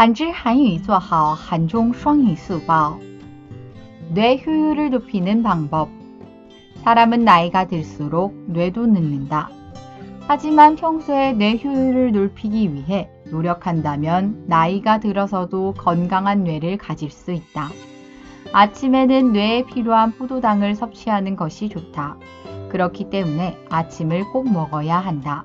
한지 한유 做好한종双语速报. 뇌 효율을 높이는 방법. 사람은 나이가 들수록 뇌도 늙는다. 하지만 평소에 뇌 효율을 높이기 위해 노력한다면 나이가 들어서도 건강한 뇌를 가질 수 있다. 아침에는 뇌에 필요한 포도당을 섭취하는 것이 좋다. 그렇기 때문에 아침을 꼭 먹어야 한다.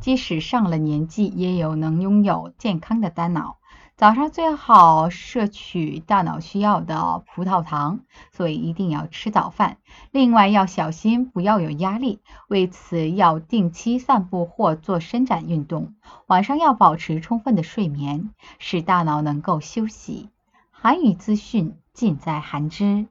即使上了年纪，也有能拥有健康的大脑。早上最好摄取大脑需要的葡萄糖，所以一定要吃早饭。另外要小心，不要有压力，为此要定期散步或做伸展运动。晚上要保持充分的睡眠，使大脑能够休息。韩语资讯尽在韩知。